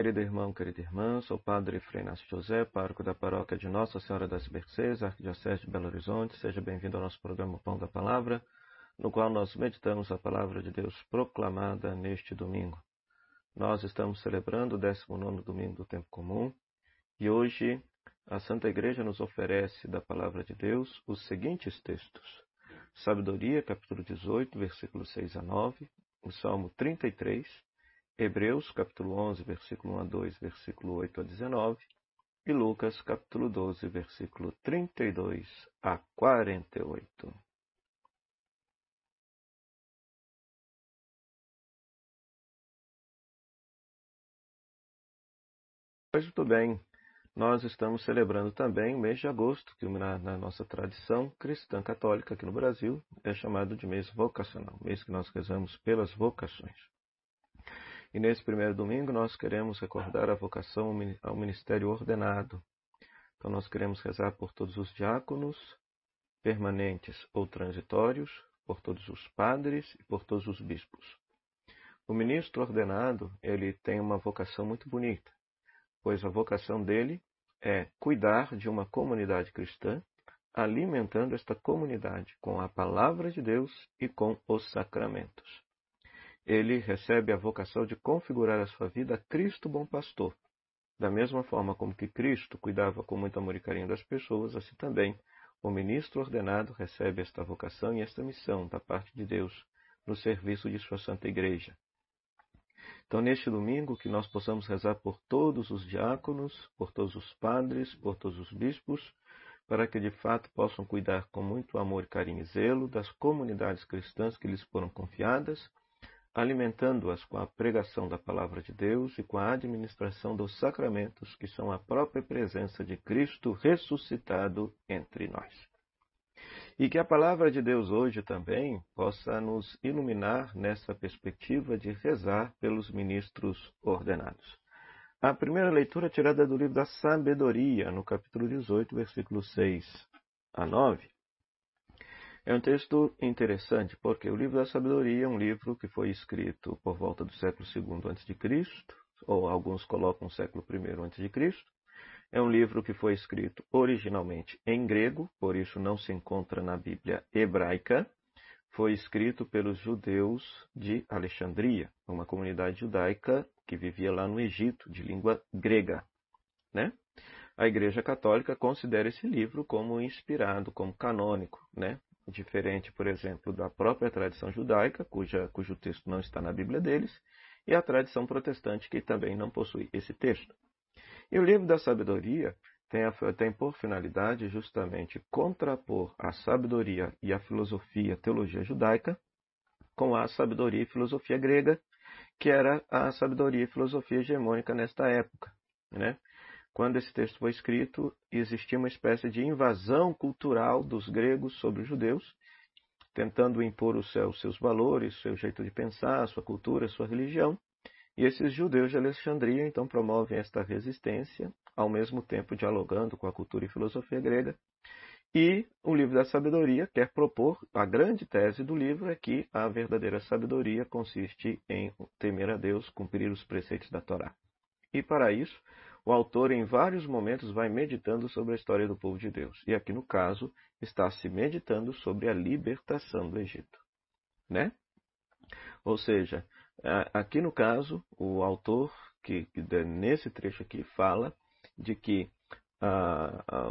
Querido irmão, querida irmã, sou o Padre Frei Inácio José, pároco da paróquia de Nossa Senhora das Mercês, Arquidiocese de Belo Horizonte. Seja bem-vindo ao nosso programa Pão da Palavra, no qual nós meditamos a palavra de Deus proclamada neste domingo. Nós estamos celebrando o 19 domingo do tempo comum e hoje a Santa Igreja nos oferece da palavra de Deus os seguintes textos: Sabedoria, capítulo 18, versículos 6 a 9, o Salmo 33, Hebreus, capítulo 11, versículo 1 a 2, versículo 8 a 19, e Lucas, capítulo 12, versículo 32 a 48. Pois muito bem, nós estamos celebrando também o mês de agosto, que na, na, nossa tradição cristã católica aqui no Brasil é chamado de mês vocacional, mês que nós rezamos pelas vocações. E nesse primeiro domingo nós queremos recordar a vocação ao ministério ordenado. Então nós queremos rezar por todos os diáconos, permanentes ou transitórios, por todos os padres e por todos os bispos. O ministro ordenado, ele tem uma vocação muito bonita, pois a vocação dele é cuidar de uma comunidade cristã, alimentando esta comunidade com a palavra de Deus e com os sacramentos ele recebe a vocação de configurar a sua vida a Cristo bom pastor. Da mesma forma como que Cristo cuidava com muito amor e carinho das pessoas, assim também o ministro ordenado recebe esta vocação e esta missão da parte de Deus no serviço de sua santa igreja. Então, neste domingo, que nós possamos rezar por todos os diáconos, por todos os padres, por todos os bispos, para que de fato possam cuidar com muito amor, carinho e zelo das comunidades cristãs que lhes foram confiadas alimentando-as com a pregação da palavra de Deus e com a administração dos sacramentos, que são a própria presença de Cristo ressuscitado entre nós. E que a palavra de Deus hoje também possa nos iluminar nessa perspectiva de rezar pelos ministros ordenados. A primeira leitura é tirada do livro da Sabedoria, no capítulo 18, versículos 6 a 9. É um texto interessante porque o livro da sabedoria é um livro que foi escrito por volta do século II a.C., ou alguns colocam século I a.C. É um livro que foi escrito originalmente em grego, por isso não se encontra na Bíblia hebraica. Foi escrito pelos judeus de Alexandria, uma comunidade judaica que vivia lá no Egito, de língua grega. Né? A Igreja Católica considera esse livro como inspirado, como canônico, né? Diferente, por exemplo, da própria tradição judaica, cuja, cujo texto não está na Bíblia deles, e a tradição protestante, que também não possui esse texto. E o livro da sabedoria tem, a, tem por finalidade justamente contrapor a sabedoria e a filosofia, a teologia judaica, com a sabedoria e filosofia grega, que era a sabedoria e filosofia hegemônica nesta época. Né? Quando esse texto foi escrito, existia uma espécie de invasão cultural dos gregos sobre os judeus, tentando impor os seus valores, seu jeito de pensar, sua cultura, sua religião. E esses judeus de Alexandria então promovem esta resistência, ao mesmo tempo dialogando com a cultura e filosofia grega. E o livro da sabedoria quer propor, a grande tese do livro é que a verdadeira sabedoria consiste em temer a Deus, cumprir os preceitos da Torá. E para isso, o autor em vários momentos vai meditando sobre a história do povo de Deus. E aqui no caso, está se meditando sobre a libertação do Egito. Né? Ou seja, aqui no caso, o autor, que, que nesse trecho aqui, fala de que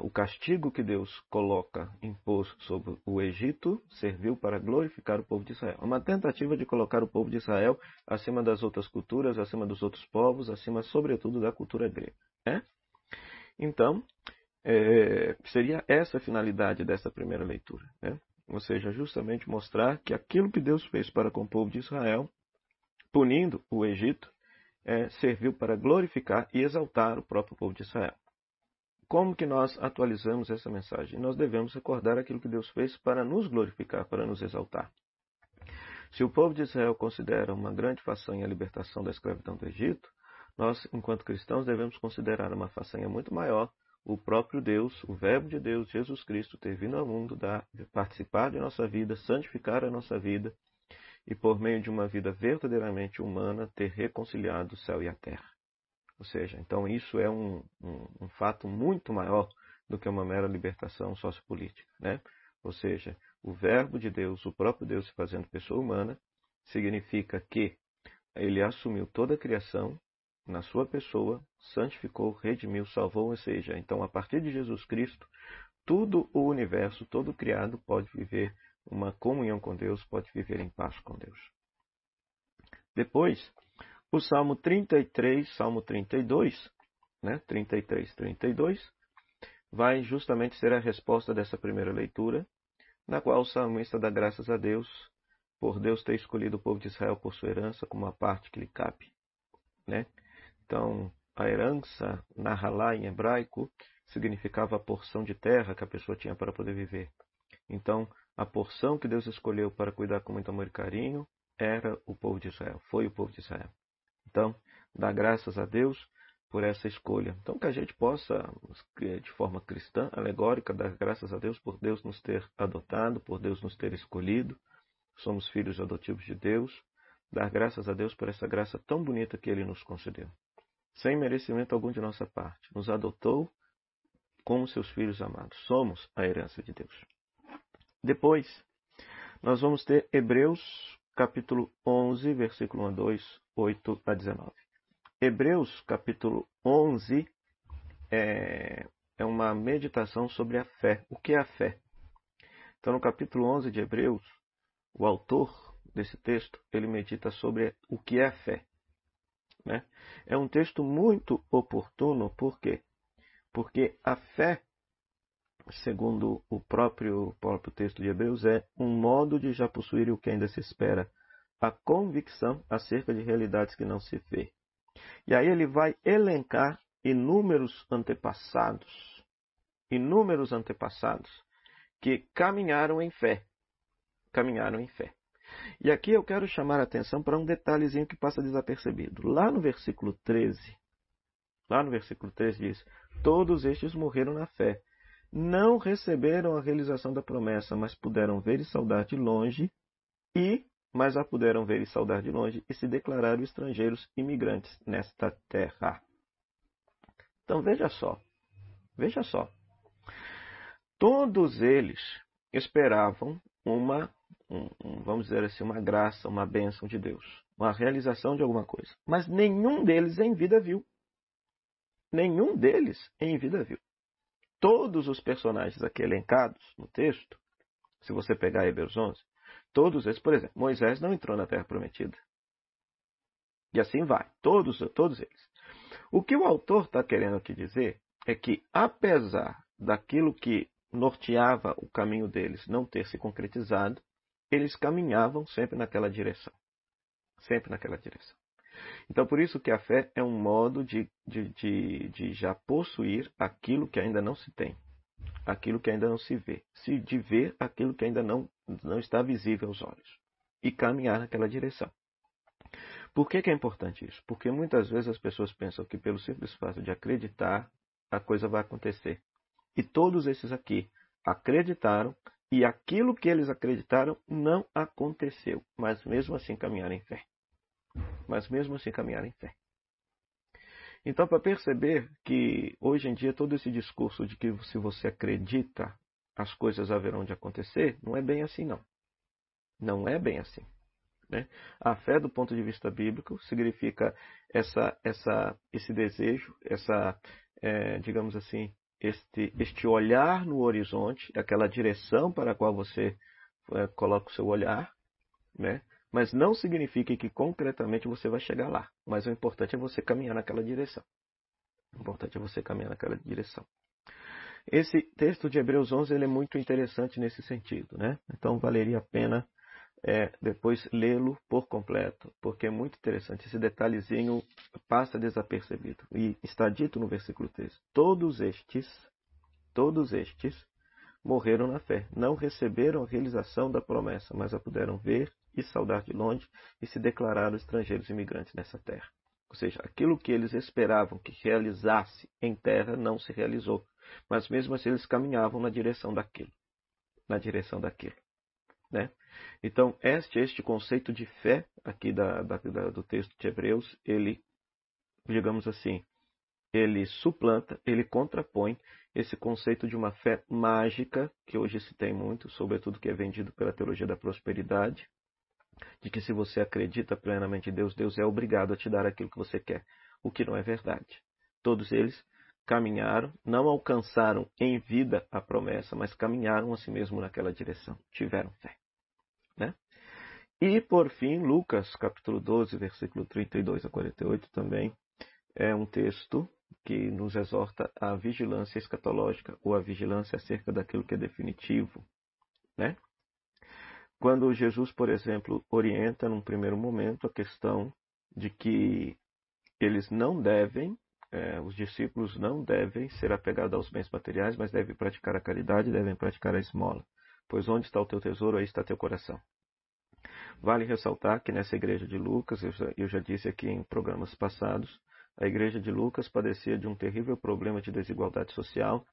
o castigo que Deus coloca, impôs sobre o Egito, serviu para glorificar o povo de Israel. Uma tentativa de colocar o povo de Israel acima das outras culturas, acima dos outros povos, acima, sobretudo, da cultura grega. Né? Então, é, seria essa a finalidade dessa primeira leitura. Né? Ou seja, justamente mostrar que aquilo que Deus fez para com o povo de Israel, punindo o Egito, é, serviu para glorificar e exaltar o próprio povo de Israel. Como que nós atualizamos essa mensagem? Nós devemos recordar aquilo que Deus fez para nos glorificar, para nos exaltar. Se o povo de Israel considera uma grande façanha a libertação da escravidão do Egito, nós, enquanto cristãos, devemos considerar uma façanha muito maior o próprio Deus, o Verbo de Deus, Jesus Cristo, ter vindo ao mundo, dar, participar de nossa vida, santificar a nossa vida e, por meio de uma vida verdadeiramente humana, ter reconciliado o céu e a terra. Ou seja, então isso é um, um, um fato muito maior do que uma mera libertação sociopolítica. Né? Ou seja, o Verbo de Deus, o próprio Deus se fazendo pessoa humana, significa que ele assumiu toda a criação na sua pessoa, santificou, redimiu, salvou, ou seja, então a partir de Jesus Cristo, tudo o universo, todo criado pode viver uma comunhão com Deus, pode viver em paz com Deus. Depois, o Salmo 33, Salmo 32, né, 33, 32, vai justamente ser a resposta dessa primeira leitura, na qual o salmista dá graças a Deus por Deus ter escolhido o povo de Israel por sua herança como uma parte que lhe cabe. Né? Então, a herança, Nahalá em hebraico, significava a porção de terra que a pessoa tinha para poder viver. Então, a porção que Deus escolheu para cuidar com muito amor e carinho era o povo de Israel, foi o povo de Israel. Então, dá graças a Deus por essa escolha. Então, que a gente possa, de forma cristã, alegórica, dar graças a Deus por Deus nos ter adotado, por Deus nos ter escolhido. Somos filhos adotivos de Deus. Dar graças a Deus por essa graça tão bonita que Ele nos concedeu. Sem merecimento algum de nossa parte. Nos adotou como seus filhos amados. Somos a herança de Deus. Depois, nós vamos ter Hebreus capítulo 11, versículo 1 a 2, 8 a 19. Hebreus capítulo 11 é, é uma meditação sobre a fé. O que é a fé? Então, no capítulo 11 de Hebreus, o autor desse texto, ele medita sobre o que é a fé. Né? É um texto muito oportuno, por quê? Porque a fé, segundo o próprio, próprio texto de Hebreus, é um modo de já possuir o que ainda se espera, a convicção acerca de realidades que não se vê. E aí ele vai elencar inúmeros antepassados, inúmeros antepassados que caminharam em fé. Caminharam em fé. E aqui eu quero chamar a atenção para um detalhezinho que passa desapercebido. Lá no versículo 13, lá no versículo 13 diz: Todos estes morreram na fé. Não receberam a realização da promessa, mas puderam ver e saudar de longe e mas a puderam ver e saudar de longe e se declararam estrangeiros imigrantes nesta terra. Então veja só, veja só. Todos eles esperavam uma, um, um, vamos dizer assim, uma graça, uma bênção de Deus, uma realização de alguma coisa. Mas nenhum deles em vida viu. Nenhum deles em vida viu. Todos os personagens aqui elencados no texto, se você pegar Hebreus 11, Todos eles, por exemplo, Moisés não entrou na terra prometida. E assim vai, todos, todos eles. O que o autor está querendo aqui dizer é que, apesar daquilo que norteava o caminho deles não ter se concretizado, eles caminhavam sempre naquela direção. Sempre naquela direção. Então, por isso que a fé é um modo de, de, de, de já possuir aquilo que ainda não se tem aquilo que ainda não se vê, se de ver aquilo que ainda não, não está visível aos olhos e caminhar naquela direção. Por que, que é importante isso? Porque muitas vezes as pessoas pensam que pelo simples fato de acreditar, a coisa vai acontecer. E todos esses aqui acreditaram e aquilo que eles acreditaram não aconteceu, mas mesmo assim caminharam em fé. Mas mesmo assim caminharam em fé. Então, para perceber que hoje em dia todo esse discurso de que se você acredita, as coisas haverão de acontecer, não é bem assim, não. Não é bem assim. Né? A fé, do ponto de vista bíblico, significa essa, essa, esse desejo, essa, é, digamos assim, este, este olhar no horizonte, aquela direção para a qual você é, coloca o seu olhar, né? Mas não significa que concretamente você vai chegar lá. Mas o importante é você caminhar naquela direção. O importante é você caminhar naquela direção. Esse texto de Hebreus 11 ele é muito interessante nesse sentido, né? Então valeria a pena é, depois lê-lo por completo, porque é muito interessante. Esse detalhezinho passa desapercebido. E está dito no versículo 3: Todos estes, todos estes morreram na fé, não receberam a realização da promessa, mas a puderam ver e saudar de longe e se declararam estrangeiros imigrantes nessa terra. Ou seja, aquilo que eles esperavam que realizasse em terra não se realizou, mas mesmo assim eles caminhavam na direção daquilo, na direção daquilo, né? Então este este conceito de fé aqui da, da, da, do texto de Hebreus, ele, digamos assim, ele suplanta, ele contrapõe esse conceito de uma fé mágica, que hoje se tem muito, sobretudo que é vendido pela teologia da prosperidade, de que se você acredita plenamente em Deus, Deus é obrigado a te dar aquilo que você quer, o que não é verdade. Todos eles caminharam, não alcançaram em vida a promessa, mas caminharam a si mesmo naquela direção, tiveram fé. Né? E por fim, Lucas capítulo 12, versículo 32 a 48 também é um texto que nos exorta à vigilância escatológica ou à vigilância acerca daquilo que é definitivo, né? Quando Jesus, por exemplo, orienta num primeiro momento a questão de que eles não devem é, os discípulos não devem ser apegados aos bens materiais, mas devem praticar a caridade, devem praticar a esmola. Pois onde está o teu tesouro, aí está teu coração. Vale ressaltar que nessa igreja de Lucas, eu já, eu já disse aqui em programas passados, a igreja de Lucas padecia de um terrível problema de desigualdade social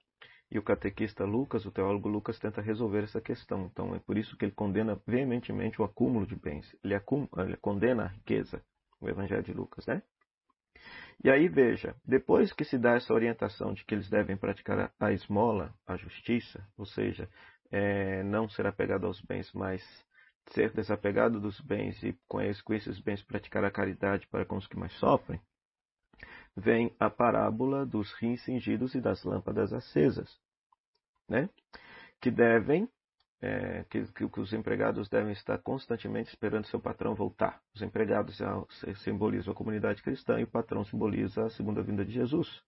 e o catequista Lucas, o teólogo Lucas, tenta resolver essa questão. Então é por isso que ele condena veementemente o acúmulo de bens. Ele, acum, ele condena a riqueza, o Evangelho de Lucas, né? E aí veja, depois que se dá essa orientação de que eles devem praticar a esmola, a justiça, ou seja, é, não ser apegado aos bens, mas ser desapegado dos bens e com, esses bens praticar a caridade para com os que mais sofrem, vem a parábola dos rins cingidos e das lâmpadas acesas, né? que devem é, que, que, os empregados devem estar constantemente esperando seu patrão voltar. Os empregados simbolizam a comunidade cristã e o patrão simboliza a segunda vinda de Jesus.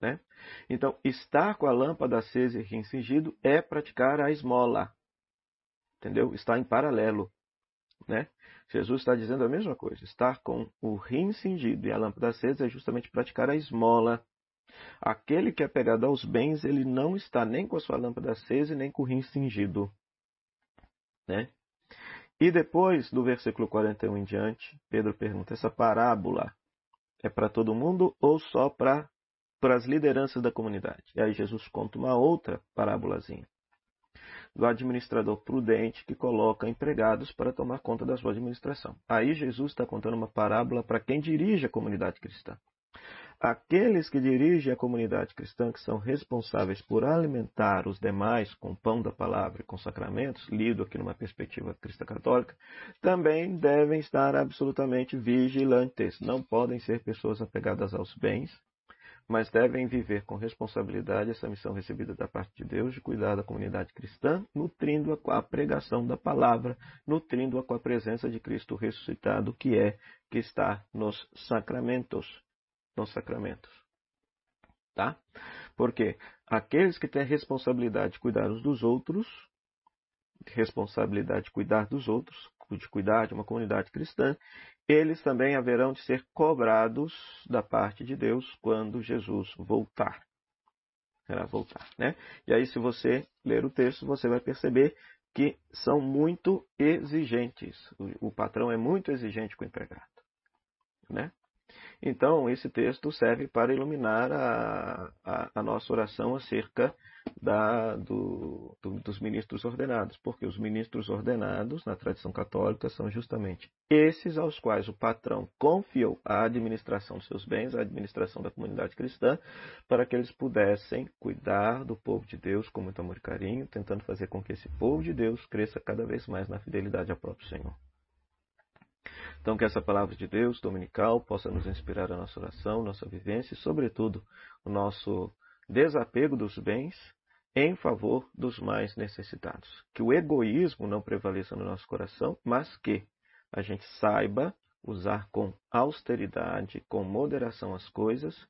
Né? Então, estar com a lâmpada acesa e reincingido é praticar a esmola. Entendeu? Está em paralelo. Né? Jesus está dizendo a mesma coisa. Estar com o rim cingido e a lâmpada acesa é justamente praticar a esmola. Aquele que é pegado aos bens, ele não está nem com a sua lâmpada acesa e nem com o rim cingido. Né? E depois, do versículo 41 em diante, Pedro pergunta: essa parábola é para todo mundo ou só para as lideranças da comunidade? E aí Jesus conta uma outra parábolazinha do administrador prudente que coloca empregados para tomar conta da sua administração. Aí Jesus está contando uma parábola para quem dirige a comunidade cristã. Aqueles que dirigem a comunidade cristã, que são responsáveis por alimentar os demais com pão da palavra e com sacramentos, lido aqui numa perspectiva cristã católica, também devem estar absolutamente vigilantes. Não podem ser pessoas apegadas aos bens, mas devem viver com responsabilidade essa missão recebida da parte de Deus de cuidar da comunidade cristã, nutrindo-a com a pregação da palavra, nutrindo-a com a presença de Cristo ressuscitado, que é que está nos sacramentos nos sacramentos. Tá? Porque aqueles que têm a responsabilidade de cuidar uns dos outros, responsabilidade de cuidar dos outros, de cuidar de uma comunidade cristã, eles também haverão de ser cobrados da parte de Deus quando Jesus voltar. Será voltar, né? E aí, se você ler o texto, você vai perceber que são muito exigentes. O patrão é muito exigente com o empregado, né? Então, esse texto serve para iluminar a, a, a nossa oração acerca da, do, do, dos ministros ordenados, porque os ministros ordenados, na tradição católica, são justamente esses aos quais o patrão confiou a administração dos seus bens, a administração da comunidade cristã, para que eles pudessem cuidar do povo de Deus com muito amor e carinho, tentando fazer com que esse povo de Deus cresça cada vez mais na fidelidade ao próprio Senhor. Então, que essa palavra de Deus dominical possa nos inspirar a nossa oração, nossa vivência e, sobretudo, o nosso desapego dos bens em favor dos mais necessitados. Que o egoísmo não prevaleça no nosso coração, mas que a gente saiba usar com austeridade, com moderação as coisas,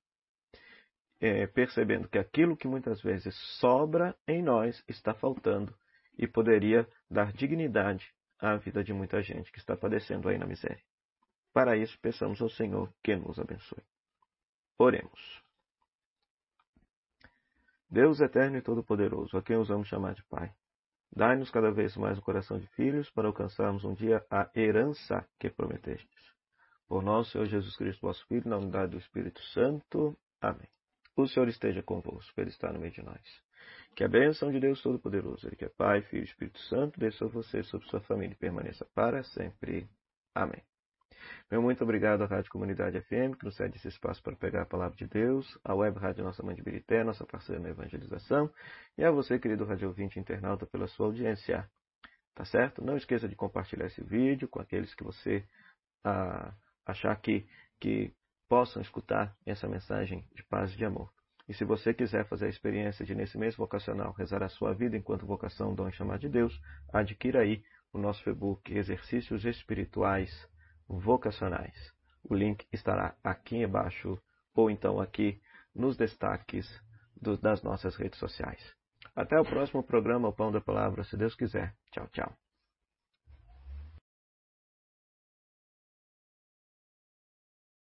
é, percebendo que aquilo que muitas vezes sobra em nós está faltando e poderia dar dignidade a vida de muita gente que está padecendo aí na miséria. Para isso, peçamos ao Senhor que nos abençoe. Oremos. Deus eterno e todo-poderoso, a quem usamos chamar de Pai, dai-nos cada vez mais o coração de filhos para alcançarmos um dia a herança que prometestes. Por nosso Senhor Jesus Cristo, vosso Filho, na unidade do Espírito Santo. Amém. O Senhor esteja convosco, Ele está no meio de nós. Que a bênção de Deus Todo-Poderoso, Ele que é Pai, Filho e Espírito Santo, desça sobre você, sobre sua família e permaneça para sempre. Amém. Meu muito obrigado à Rádio Comunidade FM, que nos cede esse espaço para pegar a palavra de Deus, à Web Rádio Nossa Mãe de Birité, nossa parceira na evangelização, e a você, querido rádio ouvinte internauta, pela sua audiência. Tá certo? Não esqueça de compartilhar esse vídeo com aqueles que você ah, achar que, que possam escutar essa mensagem de paz e de amor. E se você quiser fazer a experiência de, nesse mês vocacional, rezar a sua vida enquanto vocação, dom e chamar de Deus, adquira aí o nosso e-book Exercícios Espirituais Vocacionais. O link estará aqui embaixo ou então aqui nos destaques do, das nossas redes sociais. Até o próximo programa, o Pão da Palavra, se Deus quiser. Tchau, tchau.